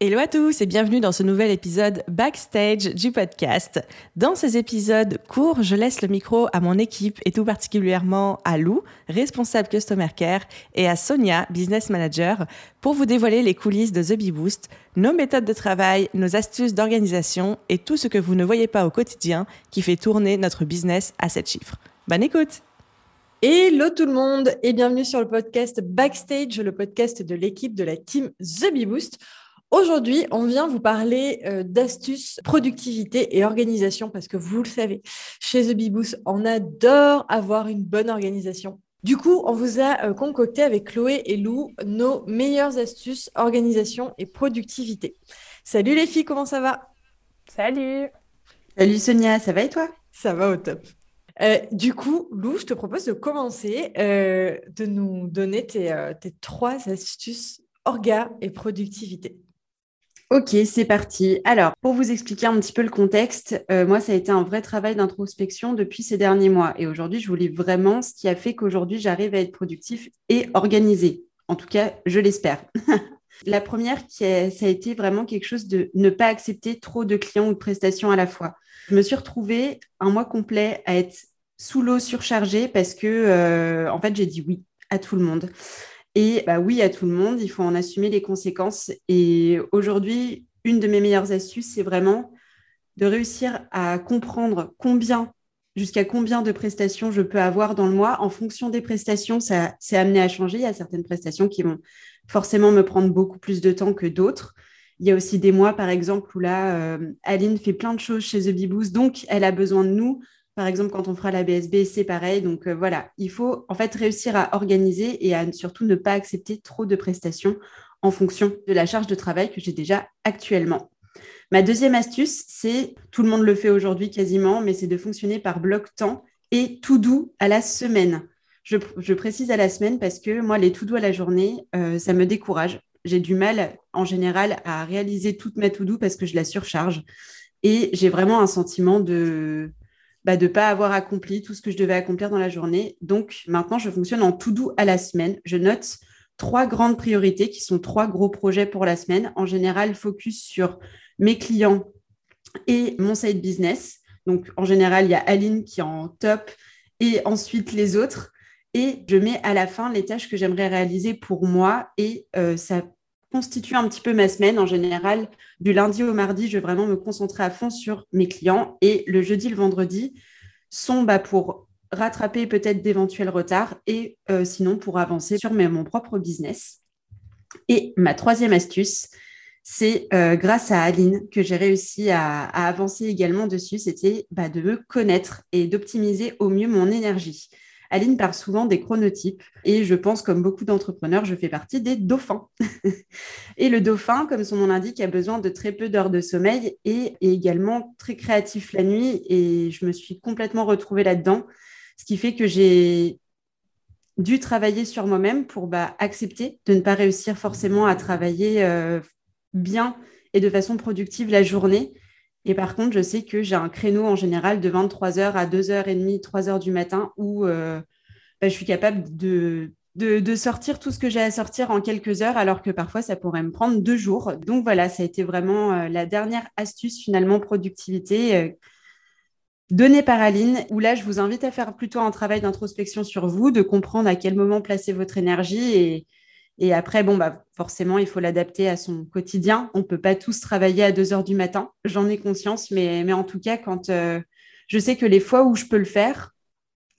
Hello à tous et bienvenue dans ce nouvel épisode backstage du podcast. Dans ces épisodes courts, je laisse le micro à mon équipe et tout particulièrement à Lou, responsable Customer Care, et à Sonia, Business Manager, pour vous dévoiler les coulisses de The Bee Boost, nos méthodes de travail, nos astuces d'organisation et tout ce que vous ne voyez pas au quotidien qui fait tourner notre business à 7 chiffres. Bonne écoute Hello tout le monde et bienvenue sur le podcast Backstage, le podcast de l'équipe de la team The Bee Boost. Aujourd'hui, on vient vous parler euh, d'astuces, productivité et organisation parce que vous le savez, chez The Beboost, on adore avoir une bonne organisation. Du coup, on vous a euh, concocté avec Chloé et Lou nos meilleures astuces, organisation et productivité. Salut les filles, comment ça va? Salut Salut Sonia, ça va et toi? Ça va au top. Euh, du coup, Lou, je te propose de commencer, de nous donner tes, tes trois astuces orga et productivité. Ok, c'est parti. Alors, pour vous expliquer un petit peu le contexte, euh, moi, ça a été un vrai travail d'introspection depuis ces derniers mois. Et aujourd'hui, je livre vraiment ce qui a fait qu'aujourd'hui, j'arrive à être productif et organisé. En tout cas, je l'espère. La première, qui ça a été vraiment quelque chose de ne pas accepter trop de clients ou de prestations à la fois. Je me suis retrouvée un mois complet à être sous l'eau surchargée parce que, euh, en fait, j'ai dit oui à tout le monde. Et bah oui, à tout le monde, il faut en assumer les conséquences. Et aujourd'hui, une de mes meilleures astuces, c'est vraiment de réussir à comprendre combien, jusqu'à combien de prestations je peux avoir dans le mois. En fonction des prestations, ça s'est amené à changer. Il y a certaines prestations qui vont forcément me prendre beaucoup plus de temps que d'autres. Il y a aussi des mois, par exemple, où là, euh, Aline fait plein de choses chez The Beboost, donc elle a besoin de nous par exemple, quand on fera la BSB, c'est pareil. Donc euh, voilà, il faut en fait réussir à organiser et à surtout ne pas accepter trop de prestations en fonction de la charge de travail que j'ai déjà actuellement. Ma deuxième astuce, c'est, tout le monde le fait aujourd'hui quasiment, mais c'est de fonctionner par bloc temps et tout doux à la semaine. Je, précise à la semaine parce que moi, les tout doux à la journée, euh, ça me décourage. J'ai du mal en général à réaliser toute ma tout doux parce que je la surcharge. Et j'ai vraiment un sentiment de, bah, de ne pas avoir accompli tout ce que je devais accomplir dans la journée. Donc maintenant, je fonctionne en tout doux à la semaine. Je note trois grandes priorités qui sont trois gros projets pour la semaine. En général, focus sur mes clients et mon side business. Donc en général, il y a Aline qui est en top et ensuite les autres. Et je mets à la fin les tâches que j'aimerais réaliser pour moi et euh, ça constitue un petit peu ma semaine. En général, du lundi au mardi, je vais vraiment me concentrer à fond sur mes clients. Et le jeudi, le vendredi sont bah, pour rattraper peut-être d'éventuels retards et euh, sinon pour avancer sur mon propre business. Et ma troisième astuce, c'est euh, grâce à Aline que j'ai réussi à, avancer également dessus, c'était bah, de me connaître et d'optimiser au mieux mon énergie. Aline parle souvent des chronotypes et je pense, comme beaucoup d'entrepreneurs, je fais partie des dauphins. et le dauphin, comme son nom l'indique, a besoin de très peu d'heures de sommeil et est également très créatif la nuit et je me suis complètement retrouvée là-dedans, ce qui fait que j'ai dû travailler sur moi-même pour bah, accepter de ne pas réussir forcément à travailler euh, bien et de façon productive la journée et par contre, je sais que j'ai un créneau en général de 23h à 2h30, 3h du matin où euh, bah, je suis capable de, de, sortir tout ce que j'ai à sortir en quelques heures, alors que parfois ça pourrait me prendre deux jours. Donc voilà, ça a été vraiment euh, la dernière astuce finalement productivité. Euh, donnée par Aline, où là, je vous invite à faire plutôt un travail d'introspection sur vous, de comprendre à quel moment placer votre énergie et, et après, bon, bah, forcément, il faut l'adapter à son quotidien. On ne peut pas tous travailler à 2 heures du matin, j'en ai conscience, mais, mais en tout cas, quand euh, je sais que les fois où je peux le faire,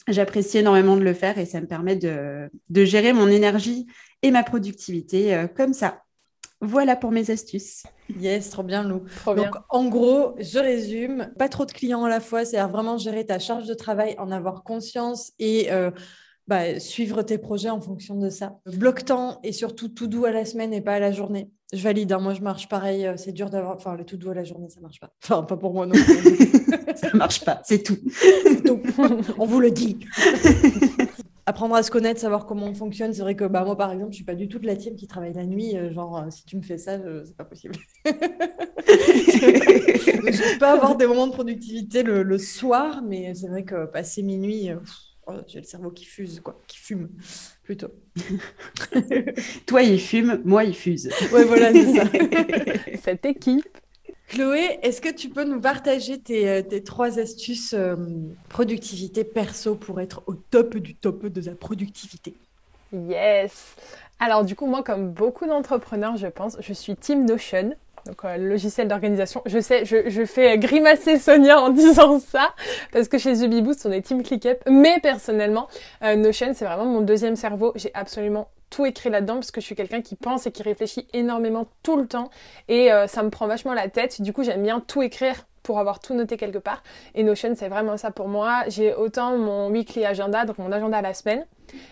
j'apprécie énormément de le faire et ça me permet de, de gérer mon énergie et ma productivité euh, comme ça. Voilà pour mes astuces. Yes, trop bien, Lou. Donc, en gros, je résume, pas trop de clients à la fois, c'est-à-dire vraiment gérer ta charge de travail, en avoir conscience et euh, bah, suivre tes projets en fonction de ça. Bloc temps et surtout tout doux à la semaine et pas à la journée. Je valide, hein. moi je marche pareil, euh, c'est dur d'avoir. Enfin, le tout doux à la journée, ça marche pas. Enfin, pas pour moi non ça marche pas, c'est tout. tout. On vous le dit. apprendre à se connaître, savoir comment on fonctionne. C'est vrai que bah, moi, par exemple, je suis pas du tout de la team qui travaille la nuit. Euh, genre, euh, si tu me fais ça, c'est pas possible. je peux pas avoir des moments de productivité le, soir, mais c'est vrai que passer minuit, oh, j'ai le cerveau qui fuse, quoi, qui fume plutôt. Toi, il fume, moi, il fuse. Ouais, voilà, c'est ça. Cette équipe. Chloé, est-ce que tu peux nous partager tes, euh, trois astuces euh, productivité perso pour être au top du top de la productivité? Yes Alors du coup, moi, comme beaucoup d'entrepreneurs, je pense, je suis Team Notion. Donc euh, logiciel d'organisation. Je sais, je, je, fais grimacer Sonia en disant ça parce que chez The Boost, on est Team ClickUp. Mais personnellement, Notion, c'est vraiment mon deuxième cerveau. J'ai absolument tout écrit là-dedans parce que je suis quelqu'un qui pense et qui réfléchit énormément tout le temps et euh, ça me prend vachement la tête. Du coup, j'aime bien tout écrire pour avoir tout noté quelque part. Et Notion, c'est vraiment ça pour moi. J'ai autant mon weekly agenda, donc mon agenda à la semaine.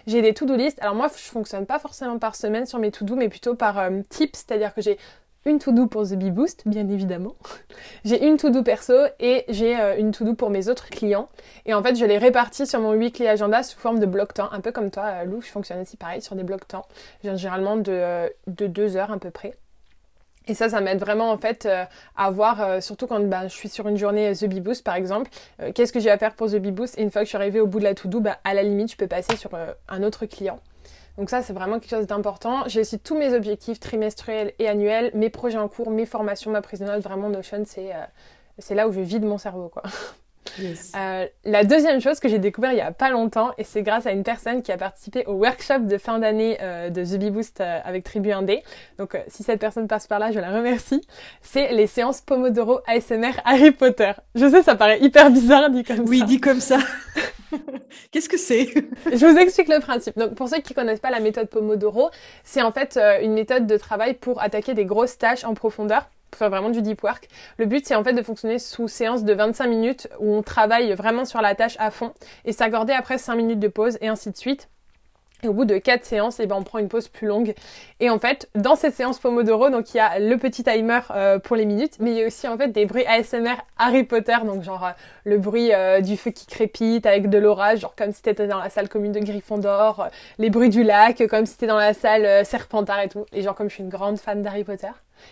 J'ai des to-do list. Alors moi, je fonctionne pas forcément par semaine sur mes to-do, mais plutôt par euh, type, c'est-à-dire que j'ai une to-do pour The Bee Boost, bien évidemment. j'ai une to-do perso et j'ai euh, une to-do pour mes autres clients. Et en fait, je les répartis sur mon weekly agenda sous forme de bloc temps, un peu comme toi, euh, Lou. Je fonctionne aussi pareil sur des blocs temps, généralement de, euh, de deux heures à peu près. Et ça, ça m'aide vraiment en fait à voir, surtout quand ben, je suis sur une journée The Bee Boost par exemple, qu'est-ce que j'ai à faire pour The Bee Boost? Et une fois que je suis arrivée au bout de la to-do, ben, à la limite, je peux passer sur un autre client. Donc ça, c'est vraiment quelque chose d'important. J'ai aussi tous mes objectifs trimestriels et annuels, mes projets en cours, mes formations, ma prise de notes. Vraiment, Notion, c'est euh, là où je vide mon cerveau, quoi. Euh, la deuxième chose que j'ai découvert il y a pas longtemps, et c'est grâce à une personne qui a participé au workshop de fin d'année euh, de The Bee Boost avec Tribu 1D. Donc si cette personne passe par là, je la remercie. C'est les séances Pomodoro ASMR Harry Potter. Je sais, ça paraît hyper bizarre dit comme ça. Oui, dit comme ça. Qu'est-ce que c'est? Je vous explique le principe. Donc, pour ceux qui connaissent pas la méthode Pomodoro, c'est en fait euh, une méthode de travail pour attaquer des grosses tâches en profondeur pour faire vraiment du deep work. Le but, c'est en fait de fonctionner sous séance de 25 minutes où on travaille vraiment sur la tâche à fond et s'accorder après 5 minutes de pause et ainsi de suite. Et au bout de quatre séances, eh ben, on prend une pause plus longue. Et en fait, dans ces séances Pomodoro, donc il y a le petit timer euh, pour les minutes, mais il y a aussi en fait des bruits ASMR Harry Potter, donc genre euh, le bruit euh, du feu qui crépite avec de l'orage, genre comme si t'étais dans la salle commune de Gryffondor, les bruits du lac, comme si t'étais dans la salle Serpentard et tout. Et genre comme je suis une grande fan d'Harry Potter,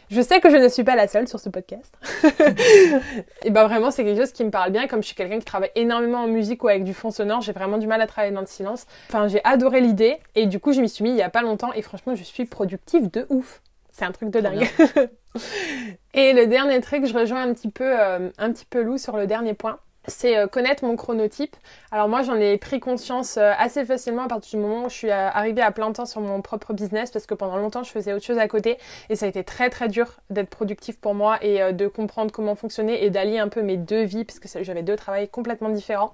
je sais que je ne suis pas la seule sur ce podcast. et ben vraiment, c'est quelque chose qui me parle bien. Comme je suis quelqu'un qui travaille énormément en musique ou avec du fond sonore, j'ai vraiment du mal à travailler dans le silence. Enfin, j'ai adoré l'idée et du coup, je m'y suis mis il y a pas longtemps et franchement, je suis productive de ouf. C'est un truc de dingue. et le dernier truc, je rejoins un petit peu, euh, un petit peu Lou sur le dernier point c'est euh, connaître mon chronotype. Alors moi j'en ai pris conscience euh, assez facilement à partir du moment où je suis euh, arrivée à plein temps sur mon propre business parce que pendant longtemps je faisais autre chose à côté et ça a été très très dur d'être productif pour moi et de comprendre comment fonctionner et d'allier un peu mes deux vies parce que j'avais deux travails complètement différents.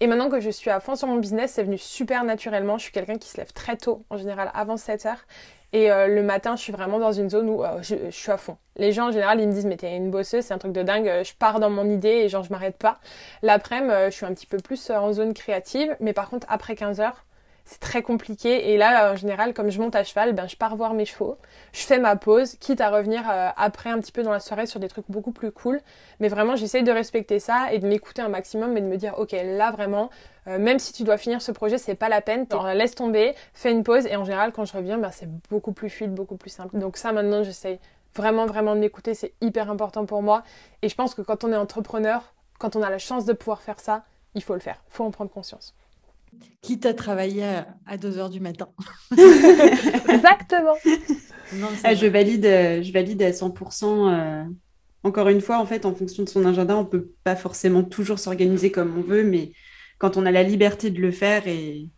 Et maintenant que je suis à fond sur mon business, c'est venu super naturellement. Je suis quelqu'un qui se lève très tôt en général avant 7 heures et euh, le matin, je suis vraiment dans une zone où euh, je, suis à fond. Les gens, en général, ils me disent, mais t'es une bosseuse, c'est un truc de dingue. Je pars dans mon idée et genre, je m'arrête pas. L'après-midi, je suis un petit peu plus en zone créative. Mais par contre, après 15 heures, c'est très compliqué. Et là, en général, comme je monte à cheval, ben, je pars voir mes chevaux. Je fais ma pause, quitte à revenir euh, après un petit peu dans la soirée sur des trucs beaucoup plus cool. Mais vraiment, j'essaye de respecter ça et de m'écouter un maximum et de me dire, ok, là vraiment, euh, même si tu dois finir ce projet, c'est pas la peine. laisse tomber, fais une pause. Et en général, quand je reviens, ben, c'est beaucoup plus fluide, beaucoup plus simple. Donc ça, maintenant, j'essaye vraiment, vraiment de m'écouter. C'est hyper important pour moi. Et je pense que quand on est entrepreneur, quand on a la chance de pouvoir faire ça, il faut le faire. Il faut en prendre conscience. Quitte à travailler à 2 heures du matin. Exactement. Ah, je, valide, euh, je valide à 100%. Euh, encore une fois, en fait, en fonction de son agenda, on ne peut pas forcément toujours s'organiser comme on veut, mais quand on a la liberté de le faire et,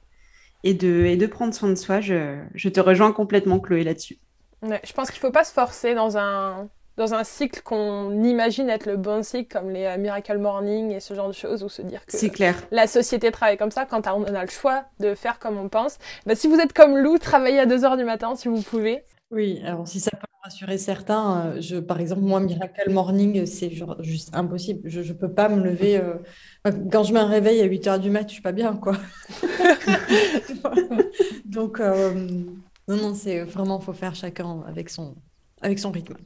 et, de, et de prendre soin de soi, je, je te rejoins complètement, Chloé, là-dessus. je pense qu'il ne faut pas se forcer dans un, dans un cycle qu'on imagine être le bon cycle, comme les euh, Miracle Morning et ce genre de choses, ou se dire que clair. la société travaille comme ça, quand on a le choix de faire comme on pense. Bah, si vous êtes comme Lou, travaillez à 2h du matin si vous pouvez. Oui, alors si ça peut rassurer certains, euh, je, par exemple, moi, Miracle Morning, c'est juste impossible. Je ne peux pas me lever. Euh, quand je mets un réveil à 8 h du mat, je suis pas bien, quoi. Donc, euh, non, non, c'est vraiment, il faut faire chacun avec son, avec son rythme.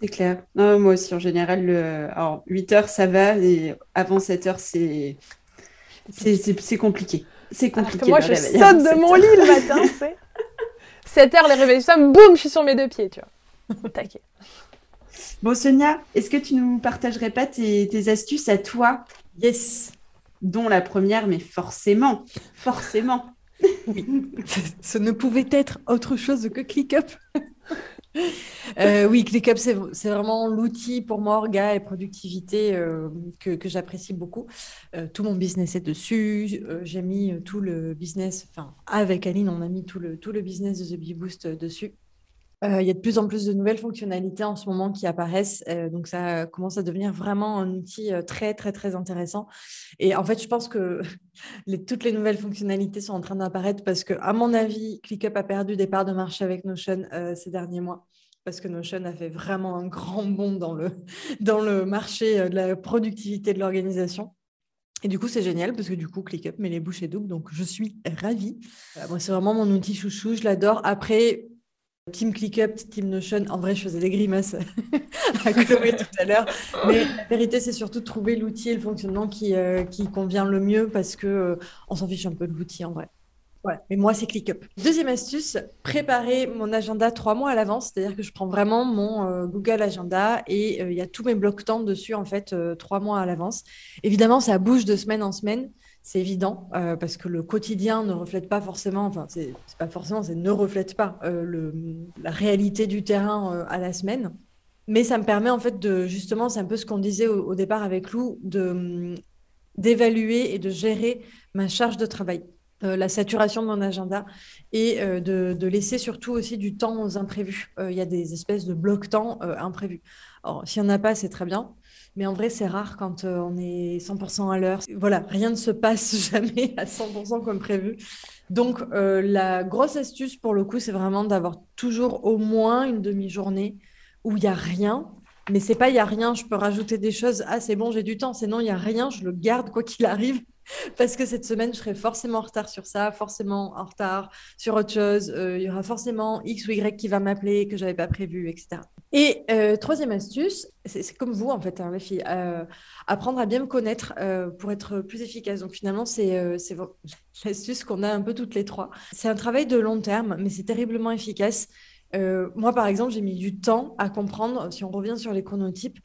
C'est clair. moi aussi, en général, le... Alors, 8 heures, ça va, et avant 7 heures, c'est c'est compliqué. C'est compliqué. moi, je saute de mon lit le matin, 7 heures, les réveils ça, boum, je suis sur mes deux pieds, tu vois. Taquet. Bon, Sonia, est-ce que tu nous partagerais pas tes, astuces à toi? Yes. Dont la première, mais forcément, forcément. Oui, ce ne pouvait être autre chose que ClickUp. Euh, oui, ClickUp, c'est vraiment l'outil pour moi, orga et productivité euh, que, j'apprécie beaucoup. Euh, tout mon business est dessus. J'ai mis tout le business, enfin, avec Aline, on a mis tout le, tout le business de The Bee Boost dessus. Il y a de plus en plus de nouvelles fonctionnalités en ce moment qui apparaissent. donc, ça commence à devenir vraiment un outil très, très, très intéressant. Et en fait, je pense que toutes les nouvelles fonctionnalités sont en train d'apparaître parce que, à mon avis, ClickUp a perdu des parts de marché avec Notion ces derniers mois parce que Notion a fait vraiment un grand bond dans le, dans le marché de la productivité de l'organisation. Et du coup, c'est génial parce que du coup, ClickUp met les bouchées doubles. Donc, je suis ravie. moi, c'est vraiment mon outil chouchou. Je l'adore. Après, Team ClickUp, Team Notion, en vrai, je faisais des grimaces à Chloé tout à l'heure. Mais la vérité, c'est surtout de trouver l'outil et le fonctionnement qui, euh, qui convient le mieux parce qu'on euh, s'en fiche un peu de l'outil en vrai. Mais moi, c'est ClickUp. Deuxième astuce, préparer mon agenda trois mois à l'avance. C'est-à-dire que je prends vraiment mon euh, Google Agenda et il y a tous mes blocs temps dessus, en fait, trois mois à l'avance. Évidemment, ça bouge de semaine en semaine c'est évident, euh, parce que le quotidien ne reflète pas forcément, enfin, c'est pas forcément, c'est ne reflète pas euh, la réalité du terrain euh, à la semaine. Mais ça me permet en fait de, justement, c'est un peu ce qu'on disait au, départ avec Lou, d'évaluer et de gérer ma charge de travail, la saturation de mon agenda et de, de, laisser surtout aussi du temps aux imprévus. Il y a des espèces de blocs-temps imprévus. Alors, s'il n'y en a pas, c'est très bien. Mais en vrai, c'est rare quand euh, on est 100% à l'heure. Voilà, rien ne se passe jamais à 100% comme prévu. Donc, euh, la grosse astuce pour le coup, c'est vraiment d'avoir toujours au moins une demi-journée où il n'y a rien. Mais c'est pas il n'y a rien, je peux rajouter des choses. Ah, c'est bon, j'ai du temps. C'est non, il n'y a rien, je le garde quoi qu'il arrive. Parce que cette semaine, je serai forcément en retard sur ça, forcément en retard sur autre chose. Euh, il y aura forcément X ou Y qui va m'appeler que je n'avais pas prévu, etc. Et euh, troisième astuce, c'est comme vous en fait, hein, les filles, euh, apprendre à bien me connaître pour être plus efficace. Donc finalement, c'est l'astuce qu'on a un peu toutes les trois. C'est un travail de long terme, mais c'est terriblement efficace. moi, par exemple, j'ai mis du temps à comprendre, si on revient sur les chronotypes,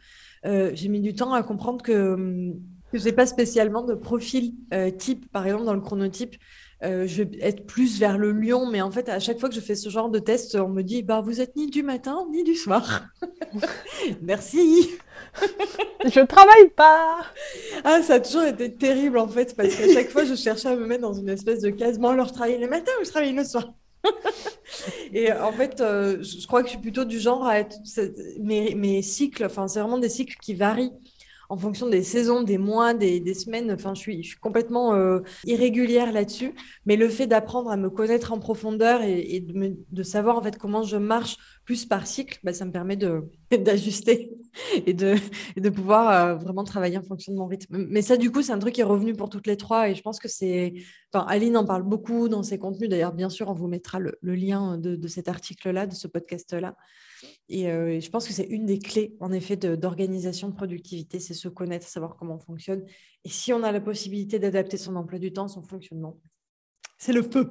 j'ai mis du temps à comprendre que hum, je n'ai pas spécialement de profil euh, type, par exemple, dans le chronotype. Euh, je vais être plus vers le lion, mais en fait, à chaque fois que je fais ce genre de test, on me dit bah, Vous êtes ni du matin ni du soir. Merci. je travaille pas. Ah, ça a toujours été terrible en fait, parce qu'à chaque fois, je cherchais à me mettre dans une espèce de case Bon, alors je travaille le matin ou je travaille le soir? Et en fait, euh, je crois que je suis plutôt du genre à être. Mes, mes cycles, enfin, c'est vraiment des cycles qui varient en fonction des saisons, des mois, des, semaines. Enfin, je suis, je suis complètement euh, irrégulière là-dessus. Mais le fait d'apprendre à me connaître en profondeur et, de, savoir en fait comment je marche plus par cycle, bah, ça me permet d'ajuster et de, de pouvoir euh, vraiment travailler en fonction de mon rythme. Mais ça, du coup, c'est un truc qui est revenu pour toutes les trois. Et je pense que c'est. Aline en parle beaucoup dans ses contenus. D'ailleurs, bien sûr, on vous mettra le, lien de, de cet article-là, de ce podcast-là. Euh, et, je pense que c'est une des clés, en effet, d'organisation de, productivité, c'est se connaître, savoir comment on fonctionne. Et si on a la possibilité d'adapter son emploi du temps, son fonctionnement, c'est le feu.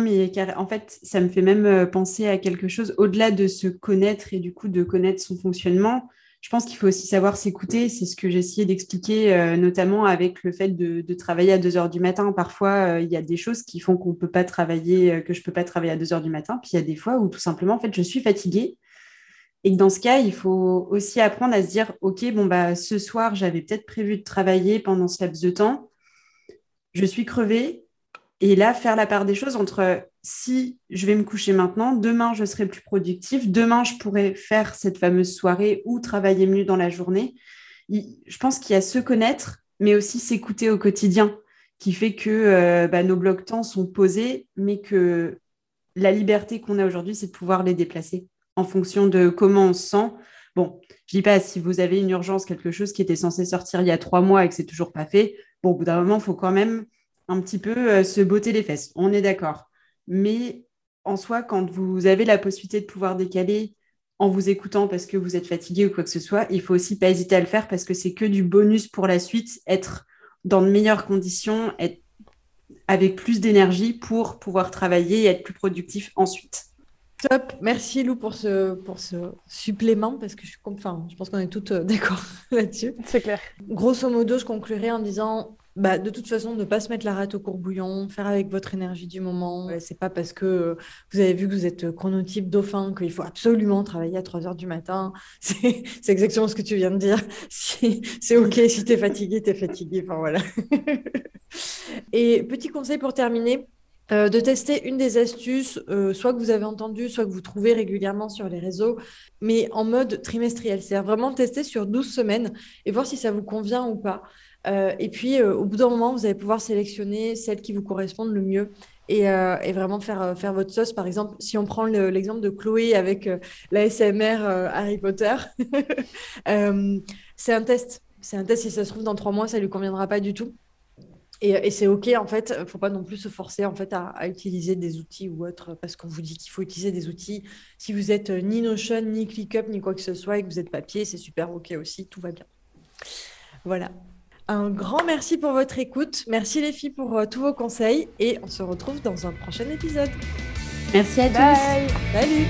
Mais en fait, ça me fait même euh, penser à quelque chose au-delà de se connaître et du coup de connaître son fonctionnement je pense qu'il faut aussi savoir s'écouter. C'est ce que essayé d'expliquer, euh, notamment avec le fait de, travailler à 2 heures du matin. Parfois, euh, il y a des choses qui font qu'on peut pas travailler, que je peux pas travailler à 2 heures du matin. Puis il y a des fois où tout simplement, en fait, je suis fatiguée. Et que dans ce cas, il faut aussi apprendre à se dire, OK, bon, bah, ce soir, j'avais peut-être prévu de travailler pendant ce laps de temps. Je suis crevée. Et là, faire la part des choses entre si je vais me coucher maintenant, demain je serai plus productif, demain je pourrai faire cette fameuse soirée ou travailler mieux dans la journée. Je pense qu'il y a se connaître, mais aussi s'écouter au quotidien, qui fait que euh, bah, nos blocs temps sont posés, mais que la liberté qu'on a aujourd'hui, c'est de pouvoir les déplacer en fonction de comment on se sent. Bon, je dis pas si vous avez une urgence, quelque chose qui était censé sortir il y a trois mois et que c'est toujours pas fait. Bon, au bout d'un moment, il faut quand même un petit peu euh, se botter les fesses. On est d'accord. Mais en soi, quand vous avez la possibilité de pouvoir décaler en vous écoutant parce que vous êtes fatigué ou quoi que ce soit, il faut aussi pas hésiter à le faire parce que c'est que du bonus pour la suite, être dans de meilleures conditions, être avec plus d'énergie pour pouvoir travailler et être plus productif ensuite. Top, merci Lou pour ce, pour ce supplément parce que je, enfin, je pense qu'on est toutes euh, d'accord là-dessus. C'est clair. Grosso modo, je conclurai en disant bah, de toute façon, ne pas se mettre la rate au courbouillon, faire avec votre énergie du moment. C'est pas parce que vous avez vu que vous êtes chronotype dauphin qu'il faut absolument travailler à 3 heures du matin. C'est exactement ce que tu viens de dire. c'est OK, si tu es fatigué, tu es fatigué. Enfin, voilà. Et petit conseil pour terminer, euh, de tester une des astuces, euh, soit que vous avez entendu, soit que vous trouvez régulièrement sur les réseaux, mais en mode trimestriel. C'est-à-dire vraiment tester sur 12 semaines et voir si ça vous convient ou pas. Euh, et puis, au bout d'un moment, vous allez pouvoir sélectionner celles qui vous correspondent le mieux et, vraiment faire, votre sauce. Par exemple, si on prend l'exemple de Chloé avec l'ASMR Harry Potter, c'est un test. C'est un test, si ça se trouve, dans trois mois, ça ne lui conviendra pas du tout. Et, c'est OK, en fait, il ne faut pas non plus se forcer en fait, à, utiliser des outils ou autres, parce qu'on vous dit qu'il faut utiliser des outils. Si vous êtes euh, ni Notion, ni ClickUp, ni quoi que ce soit, et que vous êtes papier, c'est super OK aussi, tout va bien. Voilà. Un grand merci pour votre écoute. Merci les filles pour euh, tous vos conseils, et on se retrouve dans un prochain épisode. Merci à tous. Salut.